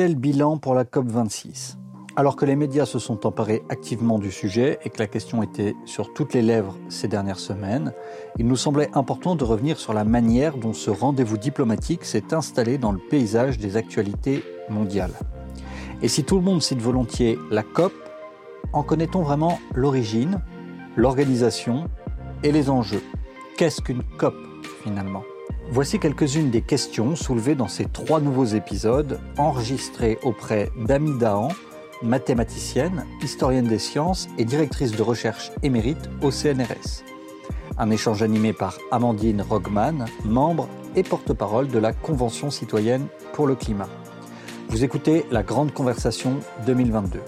Quel bilan pour la COP26 Alors que les médias se sont emparés activement du sujet et que la question était sur toutes les lèvres ces dernières semaines, il nous semblait important de revenir sur la manière dont ce rendez-vous diplomatique s'est installé dans le paysage des actualités mondiales. Et si tout le monde cite volontiers la COP, en connaît-on vraiment l'origine, l'organisation et les enjeux? Qu'est-ce qu'une COP finalement? Voici quelques-unes des questions soulevées dans ces trois nouveaux épisodes enregistrés auprès d'Ami Dahan, mathématicienne, historienne des sciences et directrice de recherche émérite au CNRS. Un échange animé par Amandine Rogman, membre et porte-parole de la Convention citoyenne pour le climat. Vous écoutez la Grande Conversation 2022,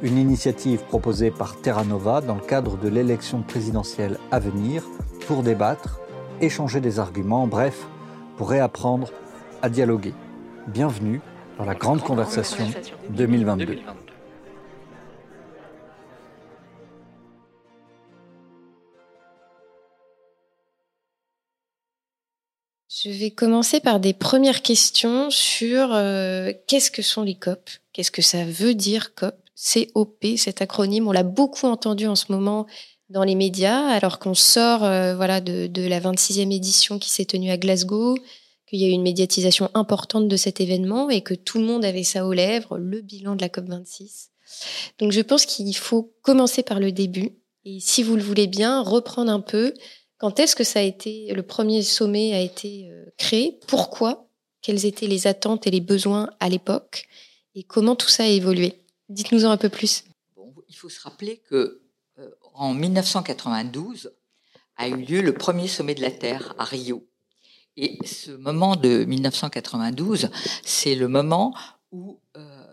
une initiative proposée par Terra Nova dans le cadre de l'élection présidentielle à venir pour débattre échanger des arguments, bref, pour réapprendre à dialoguer. Bienvenue dans la Grande Conversation 2022. Je vais commencer par des premières questions sur euh, qu'est-ce que sont les COP, qu'est-ce que ça veut dire COP, COP, cet acronyme, on l'a beaucoup entendu en ce moment dans les médias, alors qu'on sort euh, voilà de, de, la 26e édition qui s'est tenue à Glasgow, qu'il y a eu une médiatisation importante de cet événement et que tout le monde avait ça aux lèvres, le bilan de la COP26. Donc je pense qu'il faut commencer par le début et si vous le voulez bien, reprendre un peu quand est-ce que ça a été, le premier sommet a été euh, créé, pourquoi, quelles étaient les attentes et les besoins à l'époque et comment tout ça a évolué. Dites-nous en un peu plus. Bon, il faut se rappeler que en 1992 a eu lieu le premier sommet de la Terre à Rio. Et ce moment de 1992, c'est le moment où euh,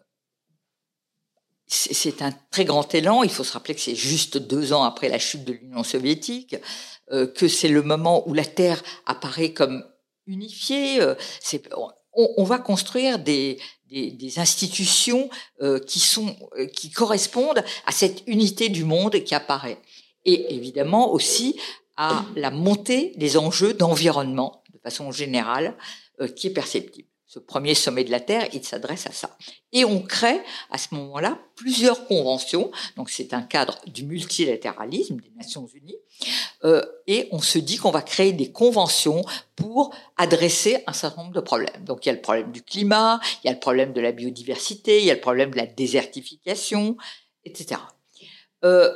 c'est un très grand élan. Il faut se rappeler que c'est juste deux ans après la chute de l'Union soviétique, euh, que c'est le moment où la Terre apparaît comme unifiée. Euh, on, on, va construire des, des, institutions euh, qui sont euh, qui correspondent à cette unité du monde qui apparaît. Et évidemment aussi à la montée des enjeux d'environnement de façon générale euh, qui est perceptible ce premier sommet de la Terre, il s'adresse à ça. Et on crée à ce moment-là plusieurs conventions. Donc c'est un cadre du multilatéralisme des Nations Unies. Euh, et on se dit qu'on va créer des conventions pour adresser un certain nombre de problèmes. Donc il y a le problème du climat, il y a le problème de la biodiversité, il y a le problème de la désertification, etc. Euh,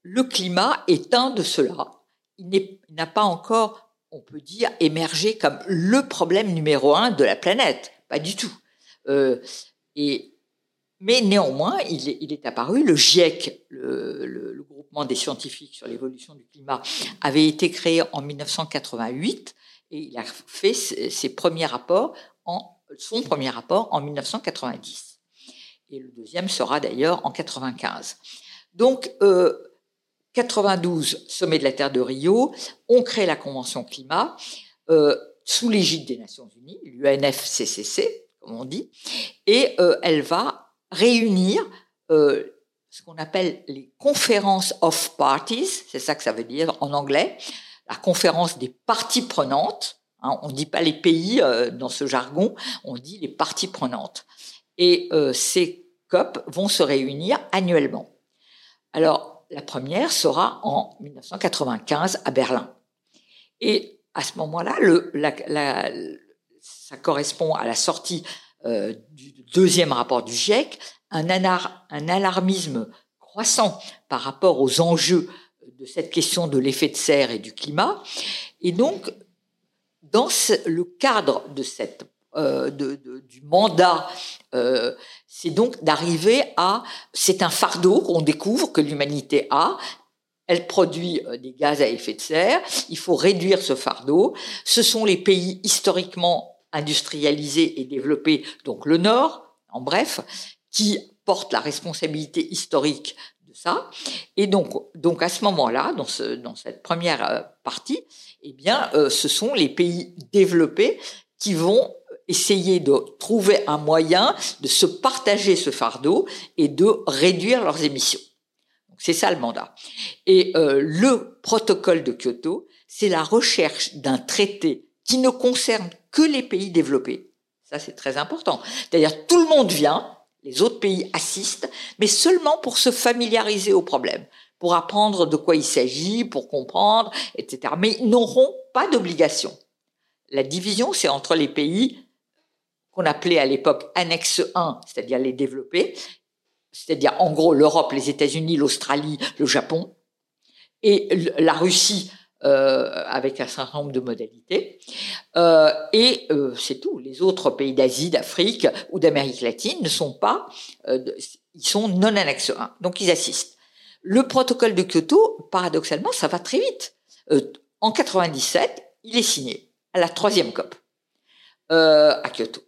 le climat est un de ceux-là. Il n'a pas encore on peut dire, émerger comme le problème numéro un de la planète. Pas du tout. Euh, mais néanmoins, il est, apparu, le GIEC, le, groupement des scientifiques sur l'évolution du climat, avait été créé en 1988 et il a fait ses premiers rapports son premier rapport en 1990. Et le deuxième sera d'ailleurs en 95. Donc, euh, 92, sommet de la Terre de Rio, on crée la Convention climat euh, sous l'égide des Nations Unies, l'UNFCCC, comme on dit, et euh, elle va réunir euh, ce qu'on appelle les conférences of parties, c'est ça que ça veut dire en anglais, la conférence des parties prenantes. Hein, on ne dit pas les pays euh, dans ce jargon, on dit les parties prenantes. Et euh, ces COP vont se réunir annuellement. Alors, la première sera en 1995 à Berlin. Et à ce moment-là, ça correspond à la sortie euh, du deuxième rapport du GIEC, un, un alarmisme croissant par rapport aux enjeux de cette question de l'effet de serre et du climat. Et donc, dans le cadre de cette euh, du mandat, euh, c'est donc d'arriver à, c'est un fardeau qu'on découvre que l'humanité a. Elle produit euh, des gaz à effet de serre. Il faut réduire ce fardeau. Ce sont les pays historiquement industrialisés et développés, donc le Nord, en bref, qui portent la responsabilité historique de ça. Et donc, donc à ce moment-là, dans cette première partie, eh bien, ce sont les pays développés qui vont essayer de trouver un moyen de se partager ce fardeau et de réduire leurs émissions. C'est ça le mandat. Et euh, le protocole de Kyoto, c'est la recherche d'un traité qui ne concerne que les pays développés. Ça, c'est très important. C'est-à-dire, tout le monde vient, les autres pays assistent, mais seulement pour se familiariser au problème, pour apprendre de quoi il s'agit, pour comprendre, etc. Mais ils n'auront pas d'obligation. La division, c'est entre les pays qu'on appelait à l'époque annexe 1, c'est-à-dire les développés, c'est-à-dire en gros l'Europe, les États-Unis, l'Australie, le Japon, et la Russie euh, avec un certain nombre de modalités. Euh, et euh, c'est tout. Les autres pays d'Asie, d'Afrique ou d'Amérique latine ne sont pas, ils sont non annexes 1, donc ils assistent. Le protocole de Kyoto, paradoxalement, ça va très vite. en 97, il est signé à la troisième COP à Kyoto.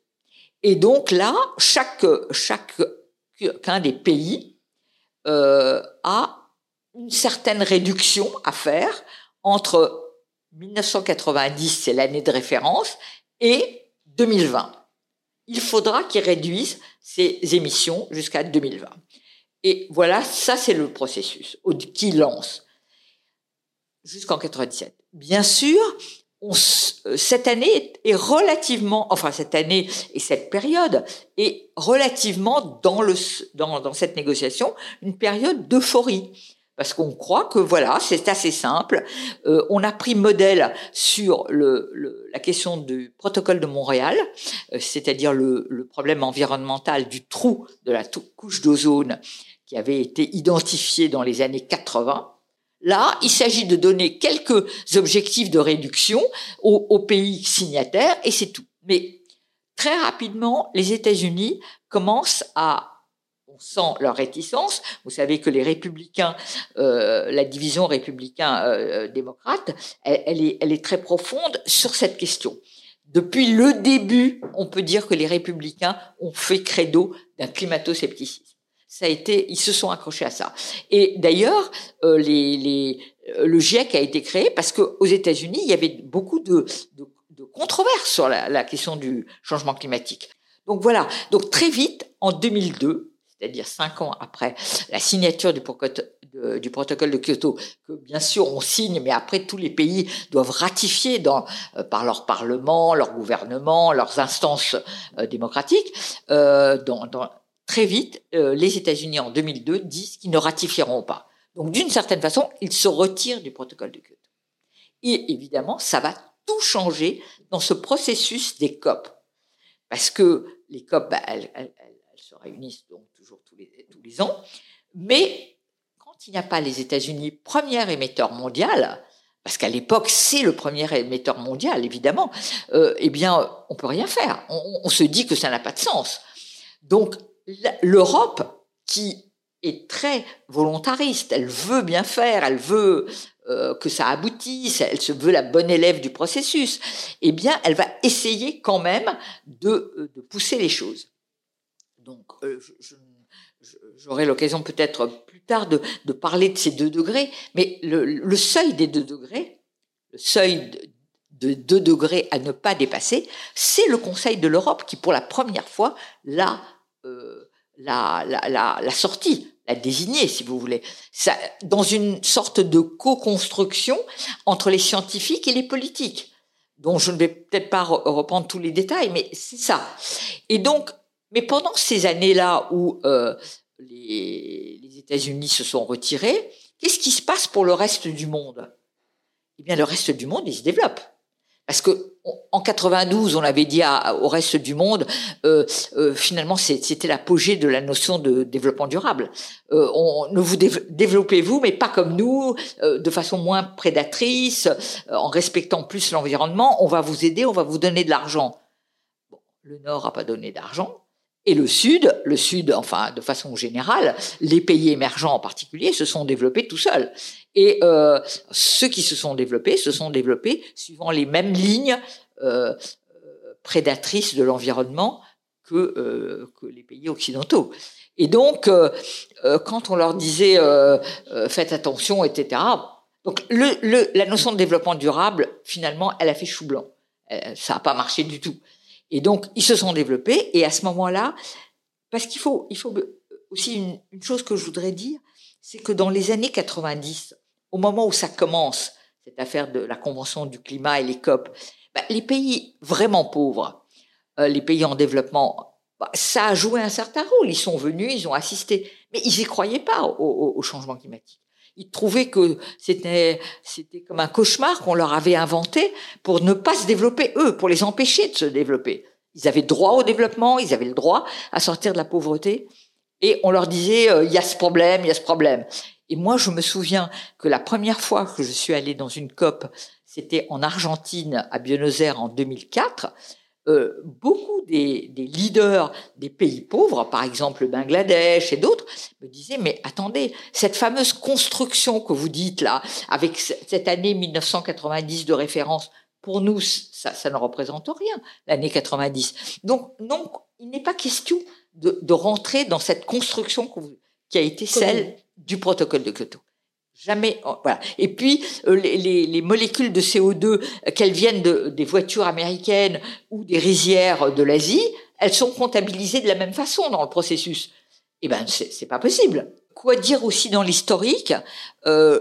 Et donc là, chaque chacun des pays a une certaine réduction à faire entre 1990, c'est l'année de référence, et 2020. Il faudra qu'ils réduisent ces émissions jusqu'à 2020. Et voilà, ça c'est le processus qui lance jusqu'en 97. Bien sûr, euh, cette année est relativement, enfin cette année et cette période est relativement dans, le, dans, dans cette négociation une période d'euphorie parce qu'on croit que voilà, c'est assez simple. Euh, on a pris modèle sur le, la question du protocole de Montréal, euh, c'est-à-dire le, le, problème environnemental du trou de la couche d'ozone qui avait été identifié dans les années 80. Là, il s'agit de donner quelques objectifs de réduction aux, pays signataires et c'est tout. Mais très rapidement, les États-Unis commencent à on sent leur réticence. Vous savez que les républicains, euh, la division républicain-démocrate, euh, est, elle est très profonde sur cette question. Depuis le début, on peut dire que les républicains ont fait credo d'un climato-scepticisme. Ça a été, ils se sont accrochés à ça. Et d'ailleurs, euh, les, les, le GIEC a été créé parce qu'aux États-Unis, il y avait beaucoup de, de, de controverses sur la, la question du changement climatique. Donc voilà. Donc très vite, en 2002, c'est-à-dire cinq ans après la signature du, protocole de Kyoto, que bien sûr on signe, mais après tous les pays doivent ratifier dans, euh, par leur parlement, leur gouvernement, leurs instances euh, démocratiques. Euh, dans, très vite, les États-Unis en 2002 disent qu'ils ne ratifieront pas. Donc d'une certaine façon, ils se retirent du protocole de Kyoto. Et évidemment, ça va tout changer dans ce processus des COP. Parce que les COP, bah, elles, se réunissent donc tous les, tous les ans. Mais quand il n'y a pas les États-Unis, premier émetteur mondial, parce qu'à l'époque c'est le premier émetteur mondial évidemment, euh, eh bien on peut rien faire. On, on se dit que ça n'a pas de sens. Donc l'Europe qui est très volontariste, elle veut bien faire, elle veut euh, que ça aboutisse, elle se veut la bonne élève du processus, eh bien, elle va essayer quand même de, euh, pousser les choses. Donc, euh, j'aurai l'occasion peut-être plus tard de, parler de ces deux degrés, mais le, seuil des deux degrés, le seuil de, de deux degrés à ne pas dépasser, c'est le Conseil de l'Europe qui, pour la première fois, l'a la, la, sortie, l'a désigné, si vous voulez, dans une sorte de co-construction entre les scientifiques et les politiques, dont je ne vais peut-être pas reprendre tous les détails, mais c'est ça. Et donc, mais pendant ces années-là où euh, les, les États-Unis se sont retirés, qu'est-ce qui se passe pour le reste du monde? Eh bien, le reste du monde, il se développe. Parce que en 92, on avait dit au reste du monde, euh, euh, finalement, c'était l'apogée de la notion de développement durable. Euh, on, ne vous développez-vous, mais pas comme nous, euh, de façon moins prédatrice, en respectant plus l'environnement. On va vous aider, on va vous donner de l'argent. Le Nord n'a pas donné d'argent, et le Sud, le Sud, enfin de façon générale, les pays émergents en particulier, se sont développés tout seuls. Et euh, ceux qui se sont développés se sont développés suivant les mêmes lignes euh, prédatrices de l'environnement que, euh, que les pays occidentaux. Et donc, euh, euh quand on leur disait euh, faites attention, etc. Donc, le, le, la notion de développement durable, finalement, elle a fait chou blanc. ça n'a pas marché du tout. Et donc, ils se sont développés. Et à ce moment-là, parce qu'il faut, aussi une, chose que je voudrais dire, c'est que dans les années 90, au moment où ça commence, cette affaire de la Convention du climat et les COP, bah, les pays vraiment pauvres les pays en développement, bah, ça a joué un certain rôle. Ils sont venus, ils ont assisté, mais ils n'y croyaient pas au, changement climatique. Ils trouvaient que c'était c'était comme un cauchemar qu'on leur avait inventé pour ne pas se développer eux, pour les empêcher de se développer. Ils avaient droit au développement, ils avaient le droit à sortir de la pauvreté, et on leur disait il y a ce problème, il y a ce problème. Et moi, je me souviens que la première fois que je suis allée dans une COP, c'était en Argentine, à Buenos Aires, en 2004. Euh, beaucoup des, des, leaders des pays pauvres, par exemple le Bangladesh et d'autres, me disaient mais attendez, cette fameuse construction que vous dites là, avec cette année 1990 de référence, pour nous ça, ça ne représente rien, l'année 90. Donc non, il n'est pas question de, de, rentrer dans cette construction qui a été celle du protocole de Kyoto. Jamais, oh, voilà. Et puis euh, les, les, les, molécules de CO2, euh, qu'elles viennent de, des voitures américaines ou des rizières de l'Asie, elles sont comptabilisées de la même façon dans le processus. Eh ben, c'est pas possible. Quoi dire aussi dans l'historique euh,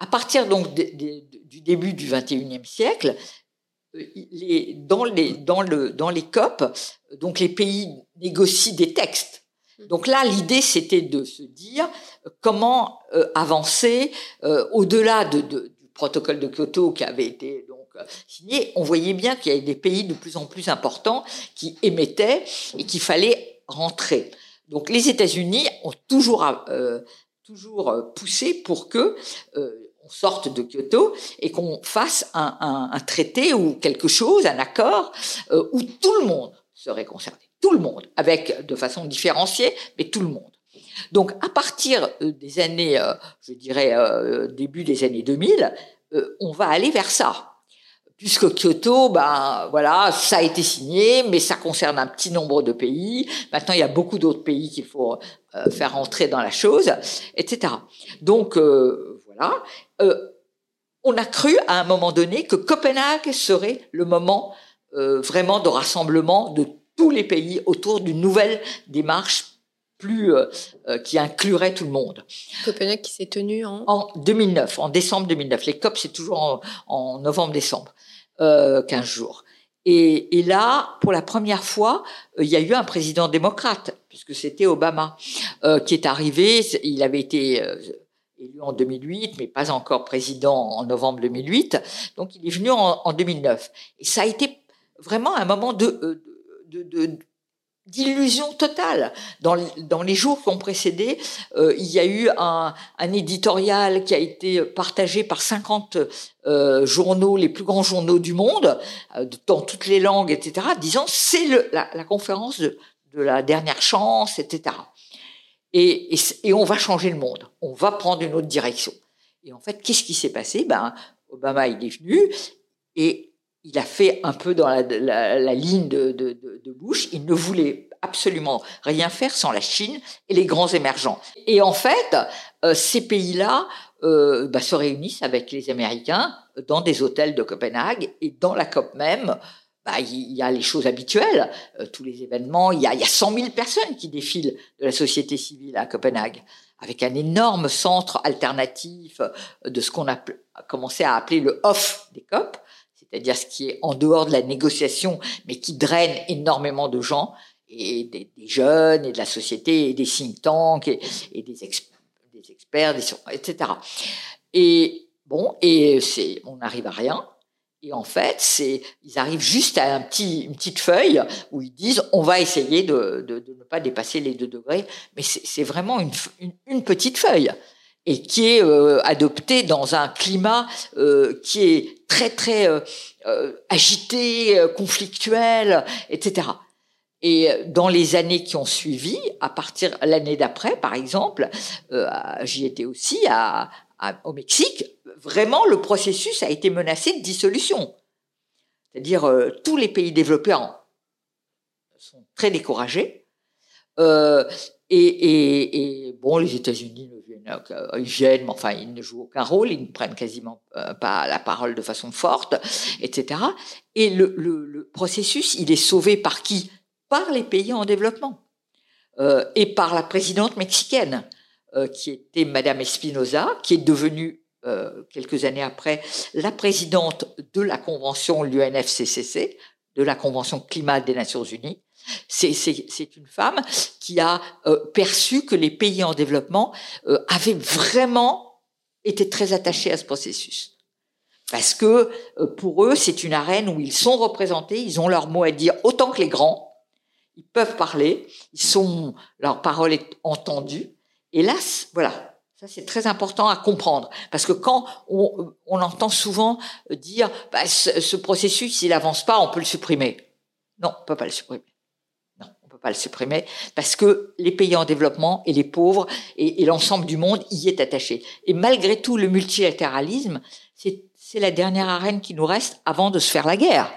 À partir donc du début du 21e siècle, euh, les, dans les dans le dans les COP, donc les pays négocient des textes donc là, l'idée, c'était de se dire euh, comment euh, avancer euh, au-delà de, du protocole de Kyoto qui avait été donc signé. On voyait bien qu'il y avait des pays de plus en plus importants qui émettaient et qu'il fallait rentrer. Donc les États-Unis ont toujours toujours poussé pour que on sorte de Kyoto et qu'on fasse un, traité ou quelque chose, un accord où tout le monde serait concerné tout le monde, avec de façon différenciée, mais tout le monde. Donc à partir euh, des années, euh, je dirais euh, début des années 2000, on va aller vers ça. Puisque Kyoto, ben voilà, ça a été signé, mais ça concerne un petit nombre de pays. Maintenant, il y a beaucoup d'autres pays qu'il faut faire entrer dans la chose, etc. Donc voilà, on a cru à un moment donné que Copenhague serait le moment vraiment de rassemblement de tous les pays autour d'une nouvelle démarche plus euh, euh, qui inclurait tout le monde. Copenhague qui s'est tenu en en 2009, en décembre 2009. Les COP c'est toujours en, novembre-décembre, euh, 15 jours. Et, et, là, pour la première fois, euh, il y a eu un président démocrate, puisque c'était Obama qui est arrivé. Il avait été élu en 2008, mais pas encore président en novembre 2008. Donc, il est venu en, en 2009. Et ça a été vraiment un moment de, d'illusion totale. Dans, les jours qui ont précédé, euh, il y a eu un, éditorial qui a été partagé par 50 euh, journaux, les plus grands journaux du monde, euh, dans toutes les langues, etc., disant c'est la, conférence de, la dernière chance, etc. Et, on va changer le monde, on va prendre une autre direction. Et en fait, qu'est-ce qui s'est passé? Ben, Obama est venu et il a fait un peu dans la, la, la ligne de, de, de, Bush. Il ne voulait absolument rien faire sans la Chine et les grands émergents. Et en fait, euh, ces pays-là euh, bah, se réunissent avec les Américains dans des hôtels de Copenhague et dans la COP même. Bah, il y a les choses habituelles, euh, tous les événements. Il y, a, il y a 100 000 personnes qui défilent de la société civile à Copenhague, avec un énorme centre alternatif de ce qu'on a commencé à appeler le off des COP, c'est-à-dire ce qui est en dehors de la négociation, mais qui draine énormément de gens, et des, jeunes, et de la société, et des think tanks, et, des, experts, etc. Et bon, et on n'arrive à rien. Et en fait, ils arrivent juste à une petite feuille où ils disent, on va essayer de, ne pas dépasser les deux degrés, mais c'est vraiment une petite feuille et qui est euh, adopté dans un climat euh, qui est très très euh, agité, conflictuel, etc. Et dans les années qui ont suivi, à partir l'année d'après, par exemple, j'y étais aussi au Mexique. Vraiment, le processus a été menacé de dissolution. C'est-à-dire, tous les pays développés sont très découragés. Et, bon, les États-Unis ils gênent, mais enfin, ils ne jouent aucun rôle, ils ne prennent quasiment euh, pas la parole de façon forte, etc. Et le, le, le processus, il est sauvé par qui? Par les pays en développement euh, et par la présidente mexicaine, euh, qui était Madame Espinoza, qui est devenue euh, quelques années après la présidente de la convention l'UNFCCC, de la Convention climat des Nations Unies. C'est une femme qui a euh, perçu que les pays en développement euh, avaient vraiment été très attachés à ce processus. Parce que euh, pour eux, c'est une arène où ils sont représentés, ils ont leur mot à dire autant que les grands, ils peuvent parler, ils sont, leur parole est entendue. Là, voilà, ça c'est très important à comprendre. Parce que quand on, entend souvent dire bah, ce, ce processus, il avance pas, on peut le supprimer. Non, on peut pas le supprimer pas le supprimer, parce que les pays en développement et les pauvres et, l'ensemble du monde y est attaché. Et malgré tout, le multilatéralisme, c'est la dernière arène qui nous reste avant de se faire la guerre.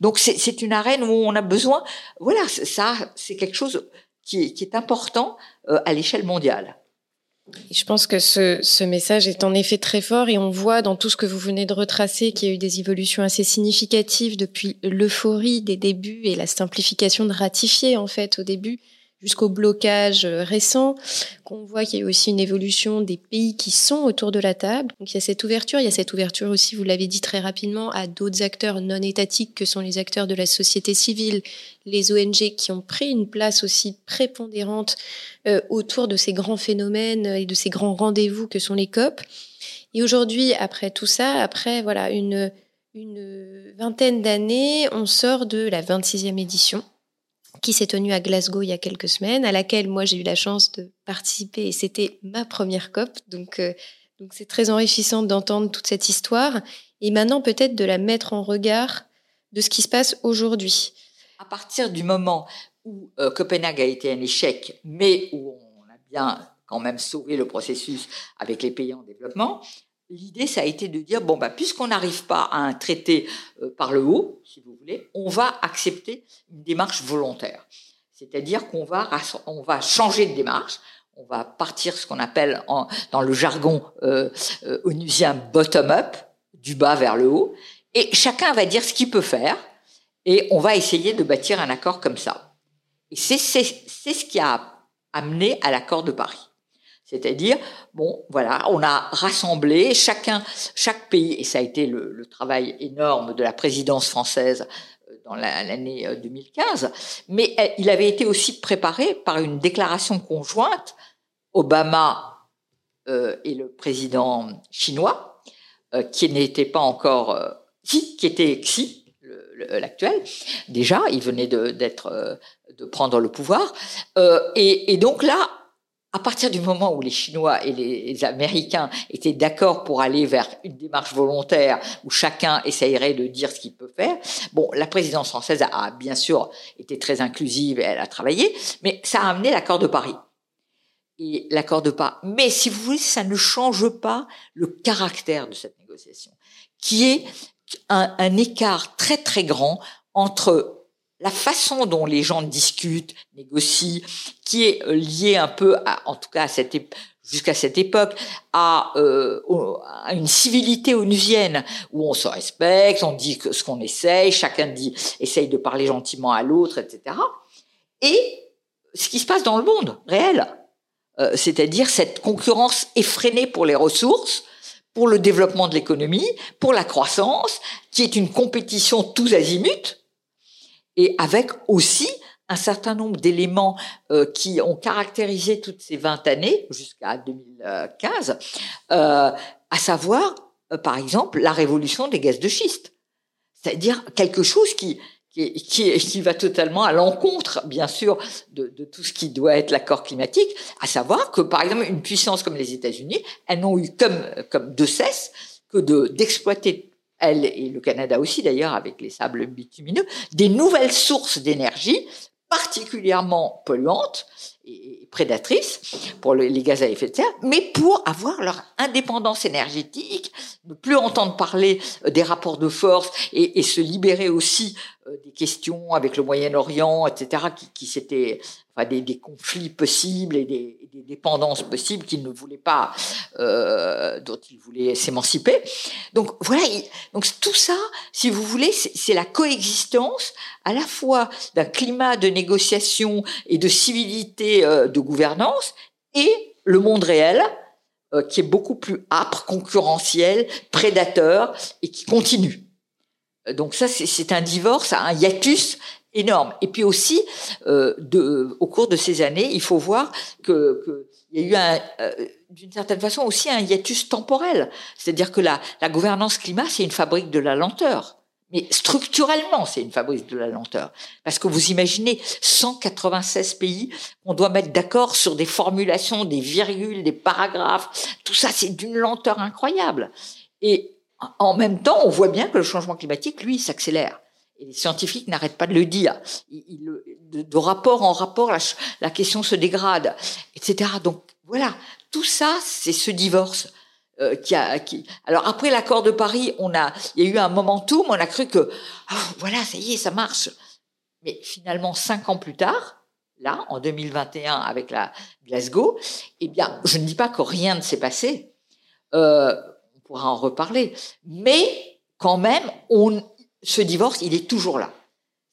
Donc c'est une arène où on a besoin, voilà, ça, c'est quelque chose qui, qui est important euh, à l'échelle mondiale. Je pense que ce, message est en effet très fort et on voit dans tout ce que vous venez de retracer qu'il y a eu des évolutions assez significatives depuis l'euphorie des débuts et la simplification de ratifier en fait au début jusqu'au blocage euh, récent, qu'on voit qu'il y a aussi une évolution des pays qui sont autour de la table. Donc il y a cette ouverture, il y a cette ouverture aussi, vous l'avez dit très rapidement, à d'autres acteurs non étatiques que sont les acteurs de la société civile, les ONG qui ont pris une place aussi prépondérante euh, autour de ces grands phénomènes et de ces grands rendez-vous que sont les COP. Et aujourd'hui, après tout ça, après voilà une, une vingtaine d'années, on sort de la 26e édition qui s'est tenue à Glasgow il y a quelques semaines, à laquelle moi j'ai eu la chance de participer et c'était ma première COP. Donc euh, donc c'est très enrichissant d'entendre toute cette histoire et maintenant peut-être de la mettre en regard de ce qui se passe aujourd'hui. À partir du moment où euh, Copenhague a été un échec, mais où on a bien quand même sauvé le processus avec les pays en développement, l'idée, ça a été de dire, bon, bah, puisqu'on n'arrive pas à un traité euh, par le haut, si vous voulez, on va accepter une démarche volontaire. C'est-à-dire qu'on va, on va changer de démarche, on va partir ce qu'on appelle en, dans le jargon euh, euh, onusien bottom-up, du bas vers le haut, et chacun va dire ce qu'il peut faire, et on va essayer de bâtir un accord comme ça. Et c'est ce qui a amené à l'accord de Paris. C'est-à-dire, bon, voilà, on a rassemblé chacun, chaque pays, et ça a été le, travail énorme de la présidence française euh, dans l'année 2015, euh, mais il avait été aussi préparé par une déclaration conjointe, Obama euh, et le président chinois, qui n'était pas encore Xi, qui était Xi, l'actuel. Déjà, il venait d'être de, prendre le pouvoir, et donc là, à partir du moment où les Chinois et les Américains étaient d'accord pour aller vers une démarche volontaire où chacun essayerait de dire ce qu'il peut faire, bon, la présidence française a bien sûr été très inclusive et elle a travaillé, mais ça a amené l'accord de Paris. Et l'accord de Paris. Mais si vous voulez, ça ne change pas le caractère de cette négociation, qui est un, un écart très très grand entre la façon dont les gens discutent, négocient, qui est euh, liée un peu, à, en tout cas cette jusqu'à cette époque, à, euh, à, une civilité onusienne où on se respecte, on dit ce qu'on essaye, chacun dit, essaye de parler gentiment à l'autre, etc. Et ce qui se passe dans le monde réel, euh, c'est-à-dire cette concurrence effrénée pour les ressources, pour le développement de l'économie, pour la croissance, qui est une compétition tous azimuts, et avec aussi un certain nombre d'éléments euh, qui ont caractérisé toutes ces 20 années jusqu'à 2015, euh, à savoir, euh, par exemple, la révolution des gaz de schiste. C'est-à-dire quelque chose qui, qui, qui, qui va totalement à l'encontre, bien sûr, de, de, tout ce qui doit être l'accord climatique, à savoir que, par exemple, une puissance comme les États-Unis, elles n'ont eu comme, comme de cesse que de d'exploiter elle et le Canada aussi d'ailleurs avec les sables bitumineux, des nouvelles sources d'énergie particulièrement polluantes et prédatrices pour les gaz à effet de serre, mais pour avoir leur indépendance énergétique, ne plus entendre parler euh, des rapports de force et, se libérer aussi des questions avec le Moyen-Orient, etc., qui, s'étaient enfin, des, conflits possibles et des, dépendances possibles qu'il ne voulait pas, euh, dont il voulait s'émanciper. Donc voilà, donc tout ça, si vous voulez, c'est la coexistence à la fois d'un climat de négociation et de civilité euh, de gouvernance et le monde réel euh, qui est beaucoup plus âpre, concurrentiel, prédateur et qui continue. Donc ça, c'est un divorce, un hiatus énorme. Et puis aussi, euh, de, au cours de ces années, il faut voir que, que il y a eu euh, d'une certaine façon aussi un hiatus temporel. C'est-à-dire que la, la gouvernance climat, c'est une fabrique de la lenteur. Mais structurellement, c'est une fabrique de la lenteur. Parce que vous imaginez 196 pays, on doit mettre d'accord sur des formulations, des virgules, des paragraphes. Tout ça, c'est d'une lenteur incroyable. Et en même temps, on voit bien que le changement climatique, lui, s'accélère. Et les scientifiques n'arrêtent pas de le dire. de, rapport en rapport, la, question se dégrade, etc. Donc voilà, tout ça, c'est ce divorce. Euh, qui a, qui... Alors après l'accord de Paris, on a, il y a eu un momentum, on a cru que oh, voilà, ça y est, ça marche. Mais finalement, cinq ans plus tard, là, en 2021, avec la Glasgow, eh bien, je ne dis pas que rien ne s'est passé. Euh, pourra en reparler, mais quand même, on, ce divorce, il est toujours là.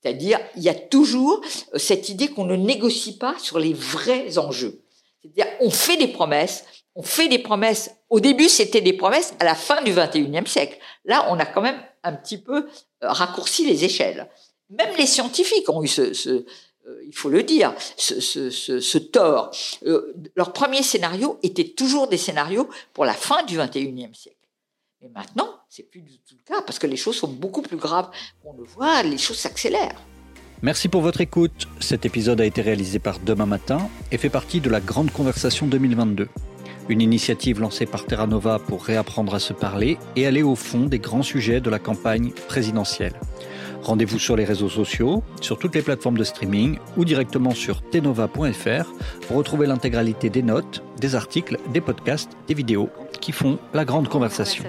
C'est-à-dire, il y a toujours euh, cette idée qu'on ne négocie pas sur les vrais enjeux. C'est-à-dire, on fait des promesses, on fait des promesses. Au début, c'était des promesses à la fin du 21e siècle. Là, on a quand même un petit peu euh, raccourci les échelles. Même les scientifiques ont eu ce, euh, il faut le dire, ce, tort. leur premier scénario était toujours des scénarios pour la fin du 21e siècle. Mais maintenant, c'est plus du tout le cas parce que les choses sont beaucoup plus graves. On le voit, les choses s'accélèrent. Merci pour votre écoute. Cet épisode a été réalisé par Demain Matin et fait partie de la Grande Conversation 2022. Une initiative lancée par Terra Nova pour réapprendre à se parler et aller au fond des grands sujets de la campagne présidentielle. Rendez-vous sur les réseaux sociaux, sur toutes les plateformes de streaming ou directement sur tenova.fr pour retrouver l'intégralité des notes, des articles, des podcasts, des vidéos qui font la grande conversation.